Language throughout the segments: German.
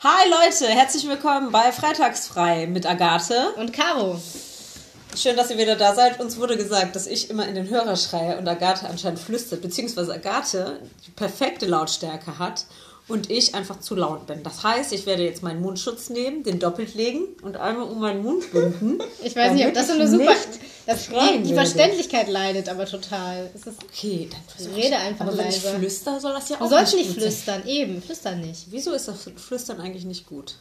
Hi Leute, herzlich willkommen bei Freitagsfrei mit Agathe. Und Caro. Schön, dass ihr wieder da seid. Uns wurde gesagt, dass ich immer in den Hörer schreie und Agathe anscheinend flüstert, beziehungsweise Agathe die perfekte Lautstärke hat und ich einfach zu laut bin. Das heißt, ich werde jetzt meinen Mundschutz nehmen, den doppelt legen und einmal um meinen Mund binden. Ich weiß nicht, ob das so eine super. Das, die, die. Verständlichkeit leidet aber total. Es ist, Okay, dann Rede einfach Aber wenn ich leise. flüster, soll das ja auch du sollst nicht sein. flüstern, eben, flüstern nicht. Wieso ist das Flüstern eigentlich nicht gut,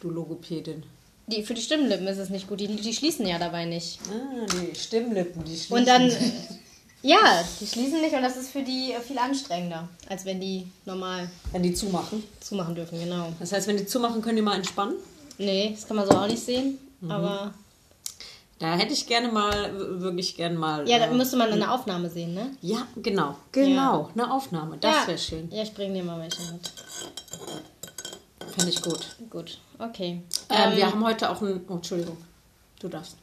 du Logopädin? Die, für die Stimmlippen ist es nicht gut, die, die schließen ja dabei nicht. Ah, die Stimmlippen, die schließen. Und dann, ja, die schließen nicht und das ist für die äh, viel anstrengender, als wenn die normal Wenn die zumachen. zumachen dürfen, genau. Das heißt, wenn die zumachen, können die mal entspannen? Nee, das kann man so auch nicht sehen, Mhm. aber Da hätte ich gerne mal, wirklich gerne mal. ja, da äh, müsste man eine Aufnahme sehen, ne? Ja, genau. Genau. Eine Aufnahme. Das ja. wäre schön. Ja, ich bringe dir mal welche mit. Fände ich gut. Gut, okay. Ähm, Ähm, wir haben heute auch ein. Oh, Entschuldigung. Du darfst.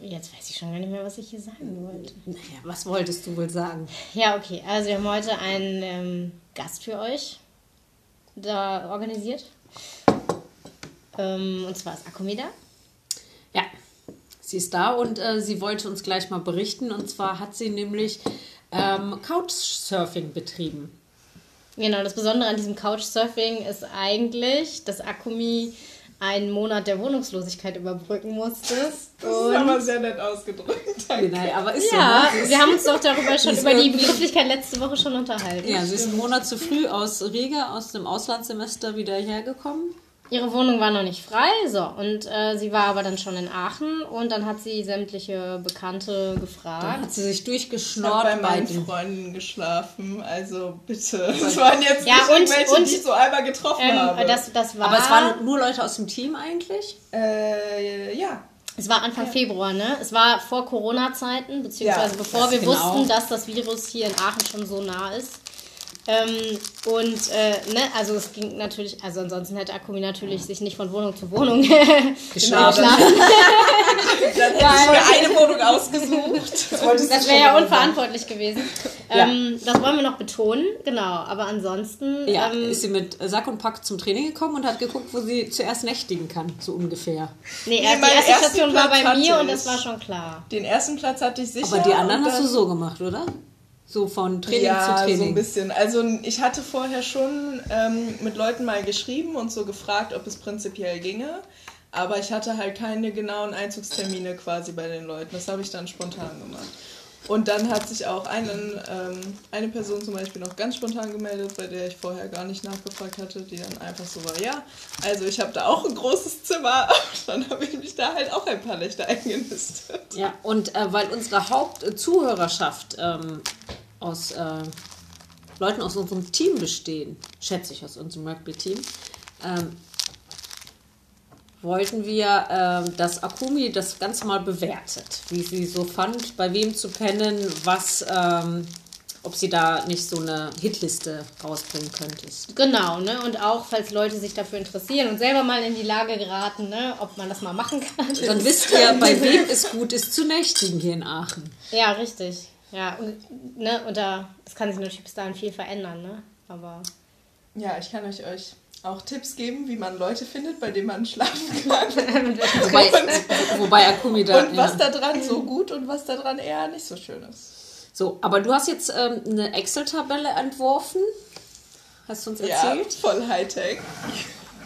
Jetzt weiß ich schon gar nicht mehr, was ich hier sagen wollte. Naja, was wolltest du wohl sagen? Ja, okay. Also wir haben heute einen ähm, Gast für euch da organisiert. Ähm, und zwar ist Akumi da. Ja, sie ist da und äh, sie wollte uns gleich mal berichten. Und zwar hat sie nämlich ähm, Couchsurfing betrieben. Genau, das Besondere an diesem Couchsurfing ist eigentlich, dass Akumi einen Monat der Wohnungslosigkeit überbrücken musste. Das ist aber sehr nett ausgedrückt. Danke. Nein, aber ist Ja, so. ne? wir haben uns doch darüber schon über die Begrifflichkeit letzte Woche schon unterhalten. Ja, sie ist einen Monat zu früh aus Riga, aus dem Auslandssemester wieder hergekommen. Ihre Wohnung war noch nicht frei, so. Und äh, sie war aber dann schon in Aachen und dann hat sie sämtliche Bekannte gefragt. hat sie sich Ich habe durchgeschnort bei meinen den Freunden geschlafen, also bitte. Es waren jetzt Ja, nicht und- irgendwelche, und- die ich so einmal getroffen habe. Ähm, das, das war, Aber es waren nur Leute aus dem Team eigentlich? äh, ja. es war Anfang Februar, ne? Es war vor Corona-Zeiten, beziehungsweise Ja, bevor das wir genau. wussten, dass das Virus hier in Aachen schon so nah ist. Ähm, und, äh, ne, also es ging natürlich, also ansonsten hätte Akumi natürlich sich nicht von Wohnung zu Wohnung Geschlafen. Dann hätte ich mir eine Wohnung ausgesucht. Das wäre ja unverantwortlich gewesen. Ähm, Das wollen wir noch betonen, genau. Aber ansonsten, Ja, ähm, ist sie mit Sack und Pack zum Training gekommen und hat geguckt, wo sie zuerst nächtigen kann, so ungefähr. nee, Nee, die erste Station war bei mir und das war schon klar. Den ersten Platz hatte ich sicher. Aber die anderen hast du so gemacht, oder? So von Training ja, zu so ein Training. bisschen. Also ich hatte vorher schon ähm, mit Leuten mal geschrieben und so gefragt, ob es prinzipiell ginge. Aber ich hatte halt keine genauen Einzugstermine quasi bei den Leuten. Das habe ich dann spontan gemacht. Und dann hat sich auch einen, ähm, eine Person zum Beispiel noch ganz spontan gemeldet, bei der ich vorher gar nicht nachgefragt hatte, die dann einfach so war, ja, also ich habe da auch ein großes Zimmer. dann habe ich mich da halt auch ein paar Nächte eingenistet. Ja, und äh, weil unsere Hauptzuhörerschaft ähm, aus äh, Leuten aus unserem Team bestehen, schätze ich aus unserem Rugby-Team, ähm, wollten wir, ähm, dass Akumi das Ganze mal bewertet, wie sie so fand, bei wem zu pennen, was, ähm, ob sie da nicht so eine Hitliste rausbringen könntest. Genau, ne? Und auch, falls Leute sich dafür interessieren und selber mal in die Lage geraten, ne? Ob man das mal machen kann. Dann wisst ihr, bei wem es gut ist zu nächtigen hier in Aachen. Ja, richtig. Ja, und, ne? Und da, das kann sich natürlich bis dahin viel verändern, ne? Aber Ja, ich kann euch, euch auch Tipps geben, wie man Leute findet, bei denen man schlafen kann. Wobei, wobei Akumi da. und was ja. da dran so gut und was da dran eher nicht so schön ist. So, aber du hast jetzt ähm, eine Excel-Tabelle entworfen. Hast du uns Ja, erzählt? voll Hightech.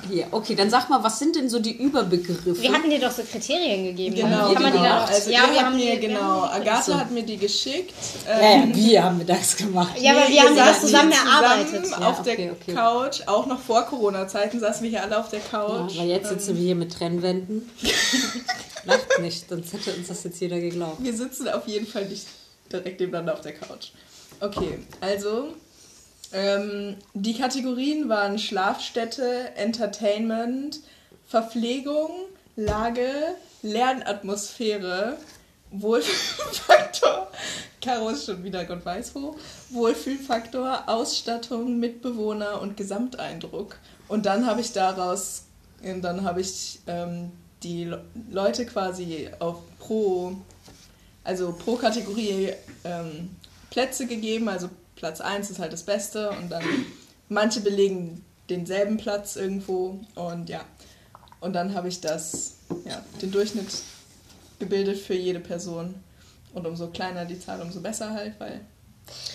Hier, okay, dann sag mal, was sind denn so die Überbegriffe? wir hatten dir doch so Kriterien gegeben. Genau, Kann man die genau. da auch, also ja, wir haben mir, die, genau, Agathe So. hat mir die geschickt. ja, Ähm, ja, wir haben das gemacht. Ja, aber nee, wir haben das zusammen erarbeitet. Zusammen Ja, auf okay, der okay. Couch, auch noch vor Corona-Zeiten saßen wir hier alle auf der Ja, Couch. weil jetzt sitzen wir hier mit Trennwänden. Lacht nicht, sonst hätte uns das jetzt jeder geglaubt. Wir sitzen auf jeden Fall nicht direkt nebeneinander auf der Couch. Okay, also ähm, die Kategorien waren Schlafstätte, Entertainment, Verpflegung, Lage, Lernatmosphäre, Wohlfühlfaktor, Caro ist schon wieder Gott weiß wo, Wohlfühlfaktor, Ausstattung, Mitbewohner und Gesamteindruck. Und dann habe ich daraus, ähm, dann habe ich ähm, die Le- Leute quasi auf pro also pro Kategorie ähm, Plätze gegeben. Also Platz 1 ist halt das Beste und dann manche belegen denselben Platz irgendwo und ja. Und dann habe ich das, ja, den Durchschnitt gebildet für jede Person. Und umso kleiner die Zahl, umso besser halt, weil.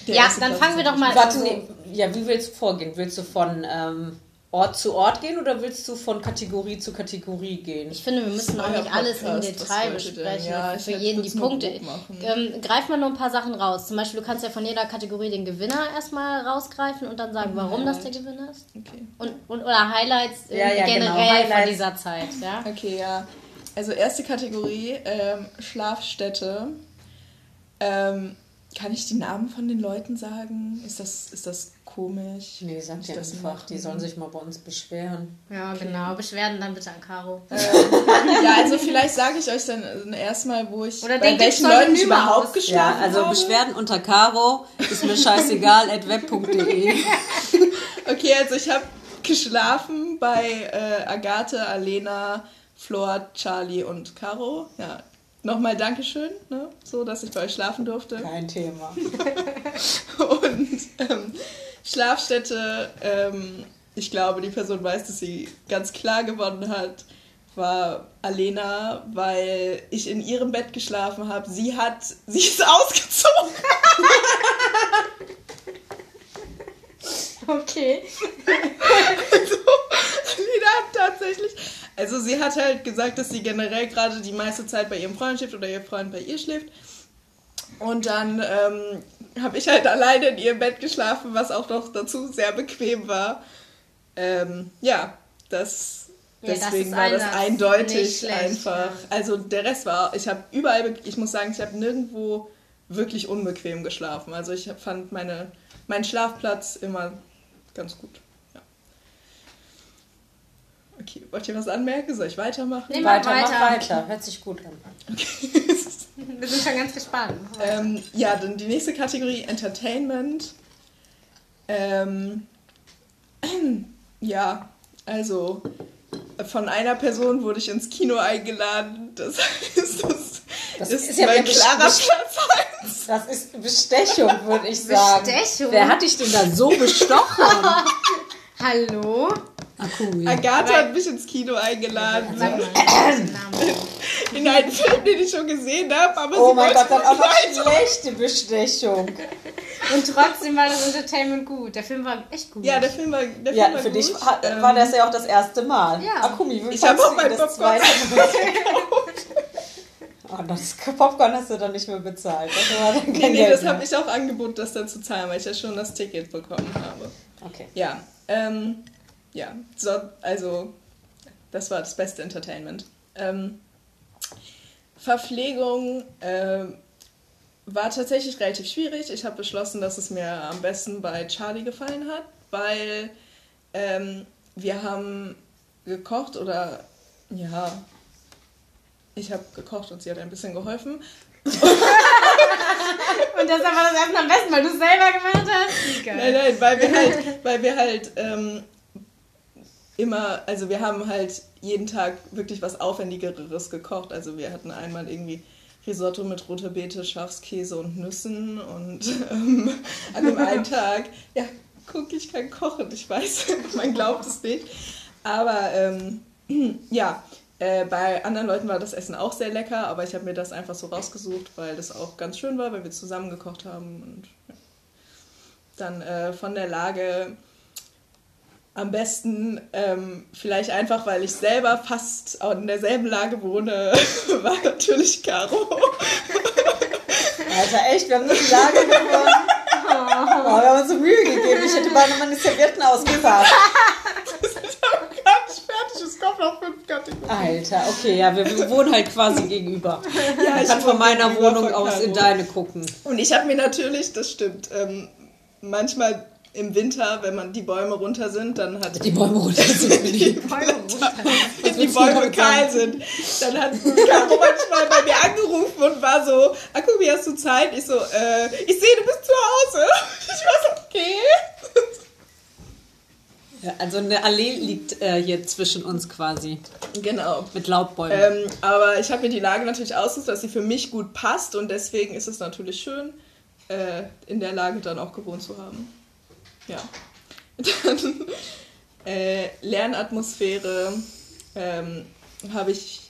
Ja, dann Platz fangen wir doch mal- Warte, Also- nee, ja, wie willst du vorgehen? Willst du von ähm, Ort zu Ort gehen oder willst du von Kategorie zu Kategorie gehen? Ich finde, wir müssen auch nicht alles im Detail besprechen. Ja, für jeden die Punkte. Ähm, greif mal nur ein paar Sachen raus. Zum Beispiel, du kannst ja von jeder Kategorie den Gewinner erstmal rausgreifen und dann sagen, warum das der Gewinner ist. Okay. Und, und oder Highlights äh, Ja, ja, generell genau. von Highlights. dieser Zeit. Ja? Okay, ja. Also erste Kategorie, ähm, Schlafstätte. Ähm, kann ich die Namen von den Leuten sagen? Ist das, ist das komisch? Nee, sag dir ich das einfach, machen? die sollen sich mal bei uns beschweren. ja, genau. Beschwerden dann bitte an Caro. Ja, also vielleicht sage ich euch dann äh, erstmal, wo ich Oder bei welchen Leuten ich überhaupt aus? geschlafen Ja, also habe. Beschwerden unter Caro ist mir scheißegal, at web.de. Okay, also ich habe geschlafen bei äh, Agathe, Alena, Flor, Charlie und Caro. Ja, nochmal Dankeschön, ne? so dass ich bei euch schlafen durfte. Kein Thema. Und ähm, Schlafstätte, ähm, ich glaube, die Person weiß, dass sie ganz klar gewonnen hat, war Alena, weil ich in ihrem Bett geschlafen habe. Sie hat, sie ist ausgezogen. Okay. Also, Alena hat tatsächlich, also sie hat halt gesagt, dass sie generell gerade die meiste Zeit bei ihrem Freund schläft oder ihr Freund bei ihr schläft. Und dann ähm, habe ich halt alleine in ihrem Bett geschlafen, was auch noch dazu sehr bequem war. Ähm, ja, das Ja, das deswegen ist war das eindeutig schlecht, einfach. ja. Also der Rest war, ich habe überall, be- ich muss sagen, ich habe nirgendwo wirklich unbequem geschlafen. Also ich fand meine, meinen Schlafplatz immer ganz gut. Okay, wollt ihr was anmerken? Soll ich weitermachen? Nee, mach Weiter, mach weiter. weiter. Hört sich gut an. Wir sind schon ganz gespannt. Ähm, ja, dann die nächste Kategorie Entertainment. Ähm, ja, also von einer Person wurde ich ins Kino eingeladen. Das heißt, das, Das ist, ist ja mein klarer Platz 1. Das ist Bestechung, würde ich sagen. Bestechung? Wer hat dich denn da so bestochen? Hallo? Akui. Agatha hat mich ins Kino eingeladen. In einen Film, den ich schon gesehen habe. Aber Oh sie mein wollte Gott, dann auch noch schlechte Bestechung. Und trotzdem war das Entertainment gut. Der Film war echt gut. Ja, der Film war, der Film Ja, war für gut. dich war, Ähm, war das ja auch das erste Mal. Ja. Akumi, wie Ich hab fandst auch mein das Popcorn Mal? Oh, das Popcorn hast du dann nicht mehr bezahlt. Das war dann kein Nee, nee, Geld das habe ich auch angeboten, das dann zu zahlen, weil ich ja schon das Ticket bekommen habe. Okay. Ja, ähm, ja, so, also das war das beste Entertainment. Ähm, Verpflegung ähm, war tatsächlich relativ schwierig. Ich habe beschlossen, dass es mir am besten bei Charlie gefallen hat, weil ähm, wir haben gekocht oder ja, ich habe gekocht und sie hat ein bisschen geholfen. Und das war das Essen am besten, weil du es selber gemacht hast. Nein, nein, weil wir halt, weil wir halt ähm, immer, also wir haben halt jeden Tag wirklich was Aufwendigeres gekocht. Also wir hatten einmal irgendwie Risotto mit roter Beete, Schafskäse und Nüssen und ähm, an dem einen Tag, ja, guck, ich kann kochen, ich weiß, man glaubt es nicht. Aber ähm, ja, äh, bei anderen Leuten war das Essen auch sehr lecker, aber ich habe mir das einfach so rausgesucht, weil das auch ganz schön war, weil wir zusammen gekocht haben und ja. Dann äh, von der Lage am besten, ähm, vielleicht einfach, weil ich selber fast auch in derselben Lage wohne, war natürlich Caro. Alter, echt, wir haben nur die Lage gewonnen. Oh, wir haben uns so Mühe gegeben. Ich hätte beinahe meine Servietten ausgepackt. Wir sind aber gar nicht fertig, es kommt noch fünf Kategorien. Alter, okay, ja, wir, wir wohnen halt quasi gegenüber. Ja, Ich kann von meiner Wohnung von aus in deine gucken. Und ich habe mir natürlich, das stimmt, ähm, manchmal im Winter, wenn man die Bäume runter sind, dann hat Die Bäume runter sind die Bäume kahl sind. Dann hat Caro manchmal bei mir angerufen und war so, Akumi, hast du Zeit? Ich so, äh, ich sehe, du bist zu Hause. Ich war so, okay. Ja, also eine Allee liegt äh, hier zwischen uns quasi. Genau. Mit Laubbäumen. Ähm, aber ich habe mir die Lage natürlich ausgesucht, dass sie für mich gut passt und deswegen ist es natürlich schön, äh, in der Lage dann auch gewohnt zu haben. Ja. Dann Äh, Lernatmosphäre ähm, habe ich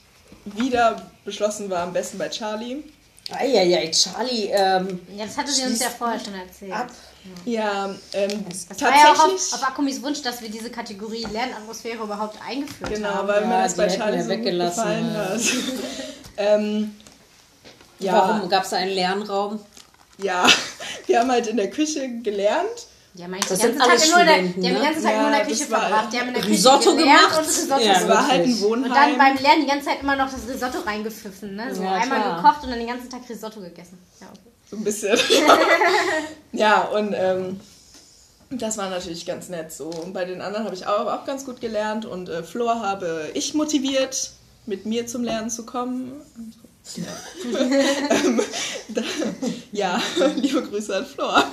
wieder beschlossen, war am besten bei Charlie. Eieiei, Charlie, ähm, Ja, das hatte sie uns ja vorher schon erzählt. ab. Ja, ähm, Das war ja auch tatsächlich. auf, auf Akumis Wunsch, dass wir diese Kategorie Lernatmosphäre überhaupt eingeführt Genau, haben. weil Ja, mir das bei Charlie so gut weggelassen, gefallen hat. ähm, ja, Warum gab es da einen Lernraum? ja, wir haben halt in der Küche gelernt. Die haben eigentlich Das den sind ganzen Tag, alles nur in der, Studenten, die haben den ne? ganzen Tag Ja, nur in der Küche verbracht. Die haben in der Küche Risotto gemacht? und Risotto Ja, war halt ein. Wohnheim. Und dann beim Lernen die ganze Zeit immer noch das Risotto reingepfiffen. Ne? So Ja, einmal klar. gekocht und dann den ganzen Tag Risotto gegessen. Ja, okay. So ein bisschen. ja, und ähm, das war natürlich ganz nett so. Und bei den anderen habe ich auch, auch ganz gut gelernt und äh, Flor habe ich motiviert, mit mir zum Lernen zu kommen. Ja, ähm, da, ja liebe Grüße an Flor.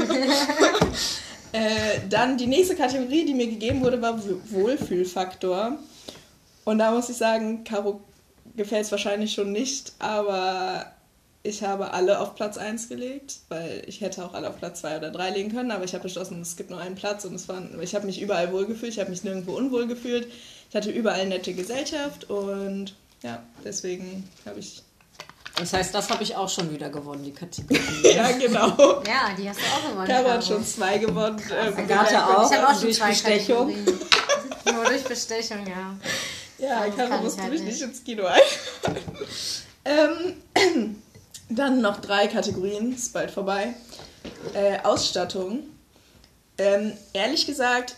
Äh, dann die nächste Kategorie, die mir gegeben wurde, war Wohl- Wohlfühlfaktor. Und da muss ich sagen, Caro gefällt es wahrscheinlich schon nicht, aber ich habe alle auf Platz 1 gelegt, weil ich hätte auch alle auf Platz 2 oder 3 legen können, aber ich habe beschlossen, es gibt nur einen Platz und es waren, ich habe mich überall wohl gefühlt, ich habe mich nirgendwo unwohl gefühlt. Ich hatte überall nette Gesellschaft und ja, deswegen habe ich. Das heißt, das habe ich auch schon wieder gewonnen, die Kategorie. Ja, genau. ja, die hast du auch gewonnen. Caro hat Caro. schon zwei gewonnen. ähm, Agathe auch. Ich habe auch schon durch zwei Bestechung. Nur durch Bestechung, ja. Ja, ich musste halt mich nicht. nicht ins Kino ein. ähm, dann noch drei Kategorien, ist bald vorbei. Äh, Ausstattung. Ähm, ehrlich gesagt,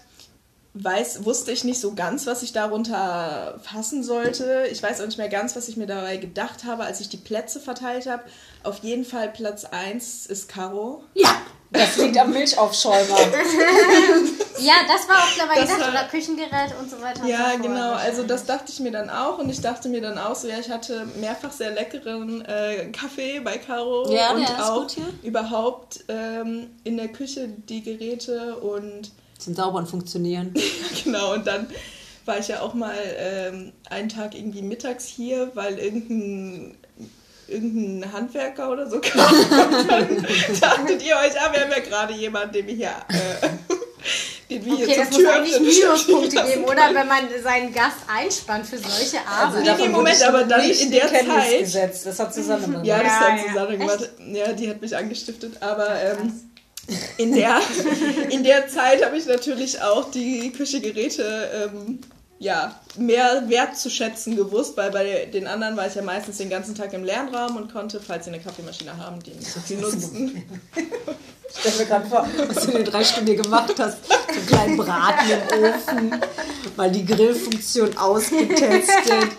weiß, wusste ich nicht so ganz, was ich darunter fassen sollte. Ich weiß auch nicht mehr ganz, was ich mir dabei gedacht habe, als ich die Plätze verteilt habe. Auf jeden Fall Platz 1 ist Caro. Ja, das liegt am Milchaufschäumer. Ja, das war auch dabei Das gedacht. war- Oder Küchengerät und so weiter. Ja, so genau. Also das dachte ich mir dann auch und ich dachte mir dann auch so, ja, ich hatte mehrfach sehr leckeren äh, Kaffee bei Caro Ja, und ist auch überhaupt ähm, in der Küche die Geräte und Sind sauber und funktionieren. genau und dann war ich ja auch mal ähm, einen Tag irgendwie mittags hier, weil irgendein irgendein Handwerker oder so kam. Und dann dachtet ihr euch, ah, wir haben ja gerade jemanden, den wir hier, äh, den wir Okay, hier das muss Tür eigentlich Minuspunkte geben, oder? Wenn man seinen Gast einspannt für solche Also Arbeit. nee, davon Moment, wurde ich aber dann nicht in der Kenntnis Zeit- gesetzt. Das hat Susanne gemacht. Ja, das Ja, hat ja. Susanne gemacht. Ja, die hat mich angestiftet, aber ähm, in, der, in der Zeit habe ich natürlich auch die Küchegeräte ähm, ja, mehr wertzuschätzen gewusst, weil bei den anderen war ich ja meistens den ganzen Tag im Lernraum und konnte, falls sie eine Kaffeemaschine haben, die nicht so viel nutzen. Stell mir gerade vor, was du in den drei Stunden gemacht hast. So einen kleinen Braten im Ofen, mal die Grillfunktion ausgetestet.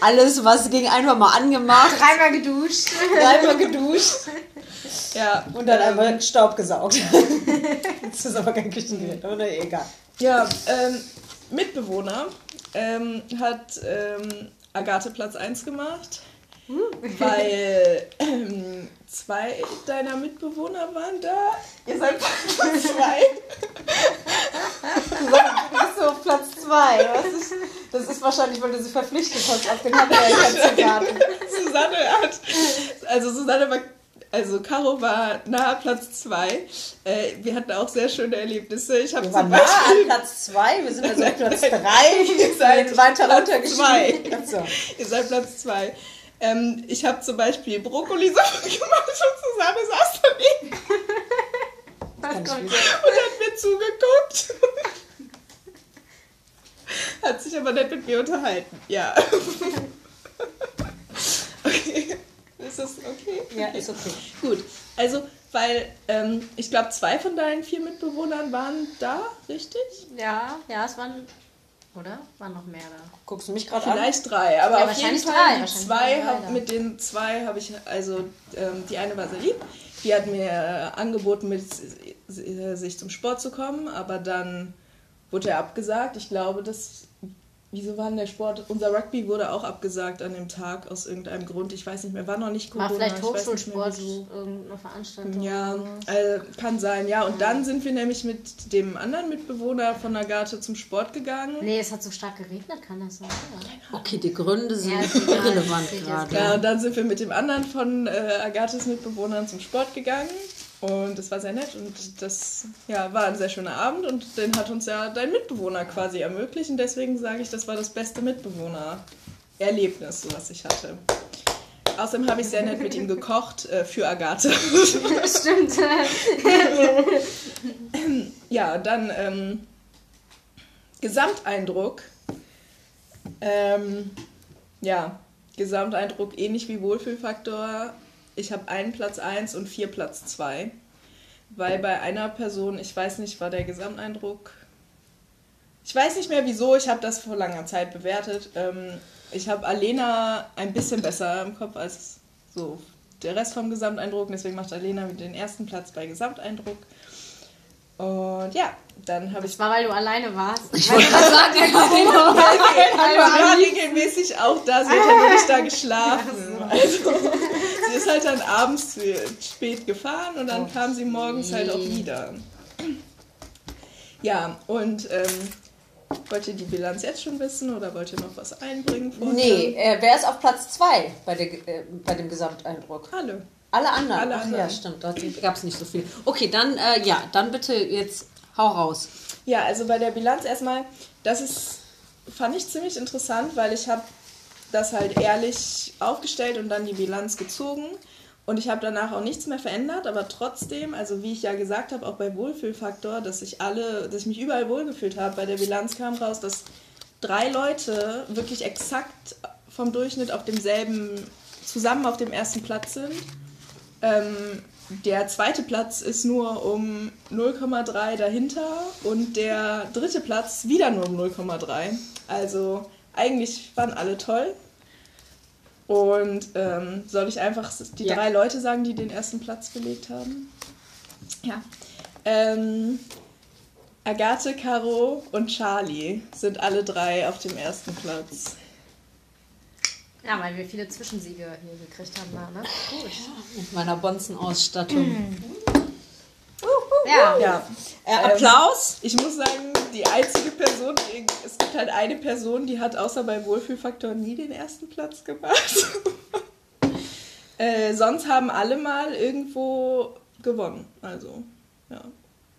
Alles, was ging, einfach mal angemacht, Dreimal geduscht. dreimal geduscht Ja, und dann ähm, einfach Staub gesaugt. Das ist aber kein Küchengerät, oder? Egal. Ja, ähm, Mitbewohner ähm, hat ähm, Agathe Platz 1 gemacht, weil ähm, zwei deiner Mitbewohner waren da. Ihr seid Platz 2. Du bist so auf Platz zwei. Das ist, das ist wahrscheinlich, weil du sie verpflichtet hast auf den Handwerker zu warten. Susanne hat, also Susanne war, also Caro war nahe Platz 2. Äh, wir hatten auch sehr schöne Erlebnisse. Ich habe Wir zum waren nah an Beispiel, Platz zwei, wir sind also auf Platz Ihr drei. seid weiter Platz so. ihr seid Platz 2. Ähm, ich habe zum Beispiel Brokkoli-Suppe gemacht und Susanne saß daneben. Und hat mir zugeguckt. Hat sich aber nett mit mir unterhalten. Ja. Okay. Ist das okay? Ja, ist okay. Gut. Also, weil ähm, ich glaube, zwei von deinen vier Mitbewohnern waren da, richtig? Ja, ja, es waren. Oder? Waren noch mehr da. Guckst du mich gerade an? Vielleicht drei, aber Ja, auf jeden wahrscheinlich Fall drei, zwei, hab, mit den zwei habe ich, also ähm, die eine war sehr lieb, die hat mir äh, angeboten, mit äh, sich zum Sport zu kommen, aber dann wurde er abgesagt. Ich glaube, das, wieso war denn der Sport, unser Rugby wurde auch abgesagt an dem Tag aus irgendeinem Grund, ich weiß nicht mehr, war noch nicht Corona. War vielleicht Hochschulsport, wie- irgendeine Veranstaltung. Ja, so. äh, kann sein, ja. Und dann sind wir nämlich mit dem anderen Mitbewohner von Agathe zum Sport gegangen. Nee, es hat so stark geregnet, kann das sein? Ja. Okay, die Gründe sind Ja, irrelevant gerade. Ja, und dann sind wir mit dem anderen von äh, Agathes Mitbewohnern zum Sport gegangen. Und es war sehr nett und das ja, war ein sehr schöner Abend und den hat uns ja dein Mitbewohner quasi ermöglicht und deswegen sage ich, das war das beste Mitbewohner-Erlebnis, was ich hatte. Außerdem habe ich sehr nett mit ihm gekocht äh, für Agathe. Stimmt. ja, dann ähm, Gesamteindruck. Ähm, ja, Gesamteindruck ähnlich wie Wohlfühlfaktor. Ich habe einen Platz 1 und vier Platz 2. Weil bei einer Person, ich weiß nicht, war der Gesamteindruck. Ich weiß nicht mehr wieso, ich habe das vor langer Zeit bewertet. Ähm, ich habe Alena ein bisschen besser im Kopf als so der Rest vom Gesamteindruck. Deswegen macht Alena den ersten Platz bei Gesamteindruck. Und ja, dann habe ich. Das war, weil du alleine warst. Ich wollte gerade sagen, ja, genau. Ich war regelmäßig auch da, sie hat ja wirklich da geschlafen. Also, sie ist halt dann abends spät gefahren und dann kam sie morgens halt auch wieder. Ja, und ähm, wollt ihr die Bilanz jetzt schon wissen oder wollt ihr noch was einbringen? Vorher? Nee, äh, wer ist auf Platz 2 bei, der, äh, bei dem Gesamteindruck? Alle. Alle anderen. Alle Ach ja, anderen. stimmt. Da gab es nicht so viel. Okay, dann, äh, ja, dann bitte jetzt hau raus. Ja, also bei der Bilanz erstmal, das ist, fand ich ziemlich interessant, weil ich habe das halt ehrlich aufgestellt und dann die Bilanz gezogen. Und ich habe danach auch nichts mehr verändert, aber trotzdem, also wie ich ja gesagt habe, auch bei Wohlfühlfaktor, dass ich alle, dass ich mich überall wohlgefühlt habe. Bei der Bilanz kam raus, dass drei Leute wirklich exakt vom Durchschnitt auf demselben, zusammen auf dem ersten Platz sind. Ähm, der zweite Platz ist nur um 0,3 dahinter und der dritte Platz wieder nur um 0,3. Also eigentlich waren alle toll. Und ähm, soll ich einfach die Ja. drei Leute sagen, die den ersten Platz belegt haben? Ja. Ähm, Agathe, Caro und Charlie sind alle drei auf dem ersten Platz. Ja, weil wir viele Zwischensiege hier gekriegt haben. da, Ne? Gut. Mit meiner Bonzen-Ausstattung. Ja. Ja. Äh, Applaus. Ich muss sagen, die einzige Person, die, es gibt halt eine Person, die hat außer bei Wohlfühlfaktor nie den ersten Platz gemacht. äh, sonst haben alle mal irgendwo gewonnen. Also, ja.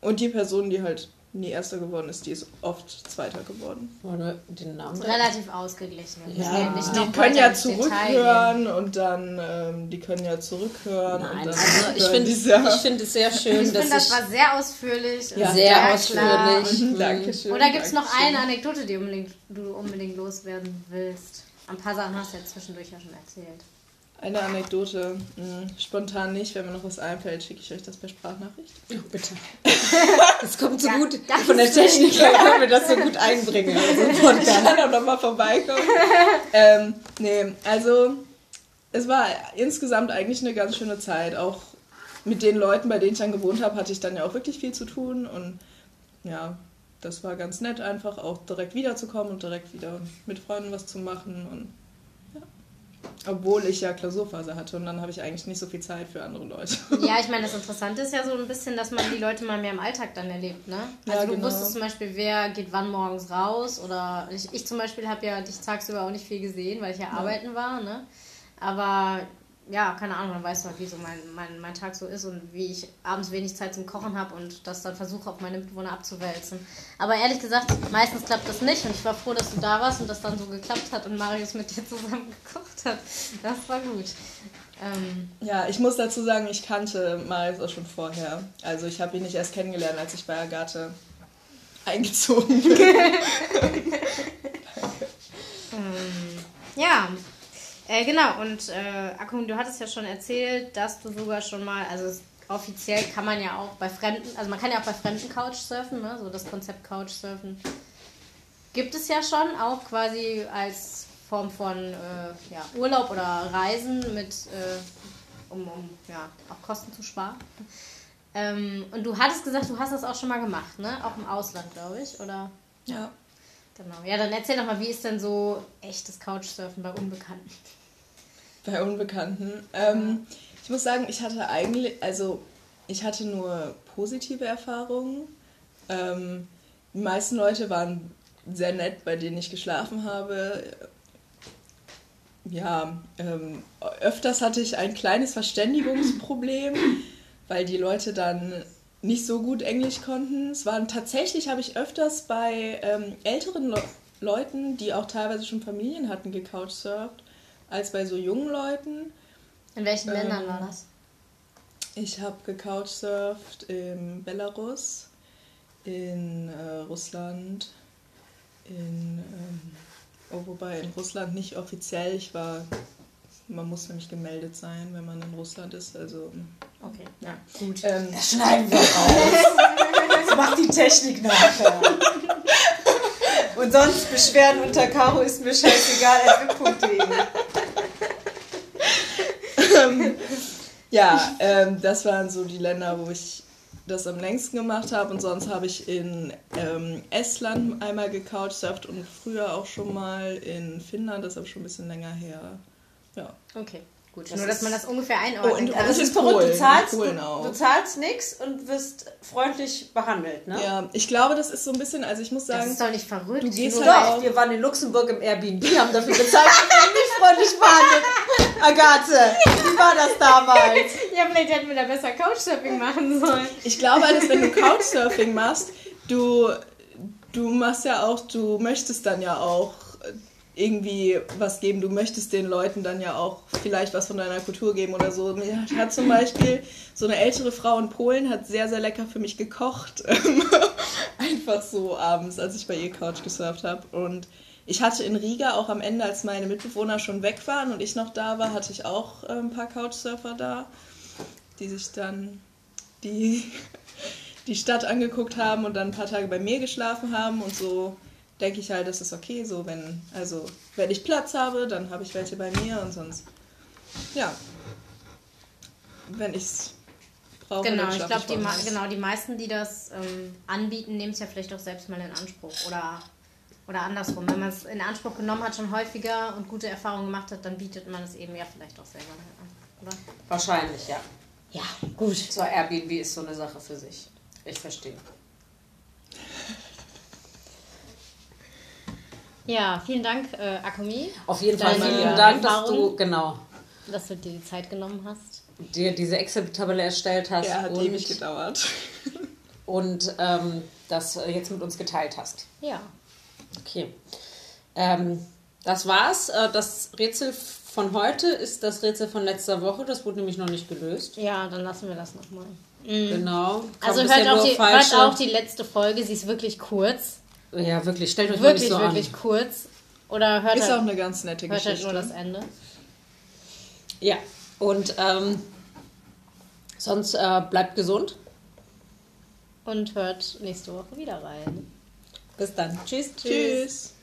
Und die Person, die halt nie Erster geworden ist, die ist oft Zweiter geworden. Oder den Namen. Relativ ausgeglichen. Ja. nicht Die können ja zurückhören und dann, ähm, die können ja zurückhören. und Nein, dann also ich finde sehr- ich find es sehr schön. Ich dass finde, das ich war sehr ausführlich. Ja. sehr klar. ausführlich. Mhm, Dankeschön. Oder gibt es noch eine Anekdote, die unbedingt, du unbedingt loswerden willst? Ein paar Sachen hast du ja zwischendurch ja schon erzählt. Eine Anekdote, mh, spontan nicht, wenn mir noch was einfällt, schicke ich euch das per Sprachnachricht. Oh, bitte. Das kommt so Ja, gut von der Technik her, können wir das so gut einbringen. Also Ich kann auch nochmal vorbeikommen. ähm, nee, also es war insgesamt eigentlich eine ganz schöne Zeit. Auch mit den Leuten, bei denen ich dann gewohnt habe, hatte ich dann ja auch wirklich viel zu tun. Und ja, das war ganz nett, einfach auch direkt wiederzukommen und direkt wieder mit Freunden was zu machen. Und. Obwohl ich ja Klausurphase hatte und dann habe ich eigentlich nicht so viel Zeit für andere Leute. Ja, ich meine, das Interessante ist ja so ein bisschen, dass man die Leute mal mehr im Alltag dann erlebt, ne? Also Ja, du genau. wusstest zum Beispiel, wer geht wann morgens raus oder ich, ich zum Beispiel habe ja dich tagsüber auch nicht viel gesehen, weil ich ja, arbeiten war, ne? Aber ja, keine Ahnung, dann du halt, wie so mein, mein, mein Tag so ist und wie ich abends wenig Zeit zum Kochen habe und das dann versuche, auf meine Mitbewohner abzuwälzen. Aber ehrlich gesagt, meistens klappt das nicht und ich war froh, dass du da warst und das dann so geklappt hat und Marius mit dir zusammen gekocht hat. Das war gut. Ähm, Ja, ich muss dazu sagen, ich kannte Marius auch schon vorher. Also ich habe ihn nicht erst kennengelernt, als ich bei Agathe eingezogen bin. Ja, äh, genau. Und äh, Akun, du hattest ja schon erzählt, dass du sogar schon mal, also offiziell kann man ja auch bei Fremden, also man kann ja auch bei Fremden Couchsurfen, ne? so das Konzept Couchsurfen gibt es ja schon, auch quasi als Form von äh, ja, Urlaub oder Reisen mit, äh, um, um ja, auch Kosten zu sparen. Ähm, und du hattest gesagt, du hast das auch schon mal gemacht, ne? Auch im Ausland, glaube ich, oder? Ja. Genau. Ja, dann erzähl doch mal, wie ist denn so echtes Couchsurfen bei Unbekannten? Bei Unbekannten. Ähm, ich muss sagen, ich hatte eigentlich, also ich hatte nur positive Erfahrungen. Ähm, die meisten Leute waren sehr nett, bei denen ich geschlafen habe. Ja, ähm, öfters hatte ich ein kleines Verständigungsproblem. weil die Leute dann nicht so gut Englisch konnten. Es waren tatsächlich, habe ich öfters bei ähm, älteren Le Leuten, die auch teilweise schon Familien hatten, gecouchsurft, als bei so jungen Leuten. In welchen Ähm, Ländern war das? Ich habe gecouchsurft in Belarus, in äh, Russland, in, ähm, oh, wobei in Russland nicht offiziell, ich war, man muss nämlich gemeldet sein, wenn man in Russland ist, also, Okay, ja, gut. ähm, Das schneiden wir raus. Das macht die Technik nachher. Und sonst Beschwerden unter Caro ist mir scheißegal, www.de. ja, ähm, das waren so die Länder, wo ich das am längsten gemacht habe und sonst habe ich in ähm, Estland einmal gecouchsurft und früher auch schon mal in Finnland, das ist aber schon ein bisschen länger her. Ja. Okay, gut. Das Nur, dass man das ungefähr Oh, einordnen und- kann. aber Das ist verrückt, du zahlst, du, zahlst nichts und wirst freundlich behandelt, ne? Ja, ich glaube, das ist so ein bisschen, also ich muss Das sagen, ist doch nicht verrückt. Du gehst halt Doch, wir waren in Luxemburg im Airbnb, haben dafür bezahlt, dass wir nicht freundlich behandelt. Agathe, wie war das damals? Ja, vielleicht hätten wir da besser Couchsurfing machen sollen. ich glaube, dass wenn du Couchsurfing machst, du, du machst ja auch, du möchtest dann ja auch irgendwie was geben, du möchtest den Leuten dann ja auch vielleicht was von deiner Kultur geben oder so. Mir hat zum Beispiel so eine ältere Frau in Polen hat sehr, sehr lecker für mich gekocht. Einfach so abends, als ich bei ihr Couch gesurft habe. Und ich hatte in Riga auch am Ende, als meine Mitbewohner schon weg waren und ich noch da war, hatte ich auch äh, ein paar Couchsurfer da, die sich dann die, die Stadt angeguckt haben und dann ein paar Tage bei mir geschlafen haben und so denke ich halt, das ist okay, so wenn, also wenn ich Platz habe, dann habe ich welche bei mir und sonst, ja, wenn ich es brauche, Genau, ich glaube, die, ma- genau, die meisten, die das ähm, anbieten, nehmen es ja vielleicht auch selbst mal in Anspruch. Oder, oder andersrum. Wenn man es in Anspruch genommen hat, schon häufiger und gute Erfahrungen gemacht hat, dann bietet man es eben ja vielleicht auch selber an. Oder? Wahrscheinlich, ja. Ja, gut. So Airbnb ist so eine Sache für sich. Ich verstehe. Ja, vielen Dank, äh, Akumi, Auf jeden Fall vielen Dank, dass du, genau, dass du dir die Zeit genommen hast. dir diese Excel-Tabelle erstellt hast Ja, hat und, ewig gedauert. und ähm, das äh, jetzt mit uns geteilt hast. Ja. Okay. Ähm, das war's. Äh, Das Rätsel von heute ist das Rätsel von letzter Woche. Das wurde nämlich noch nicht gelöst. Ja, dann lassen wir das nochmal. Genau. Kam Also bisher hört auch, die, falsche- hört auch die letzte Folge, sie ist wirklich kurz. Ja, wirklich. Stellt euch mal Wirklich, nicht so wirklich an. kurz. Oder hört, Ist auch halt, eine ganz nette hört halt Geschichte. nur das Ende. Ja. Und ähm, sonst äh, bleibt gesund. Und hört nächste Woche wieder rein. Bis dann. Tschüss. Tschüss.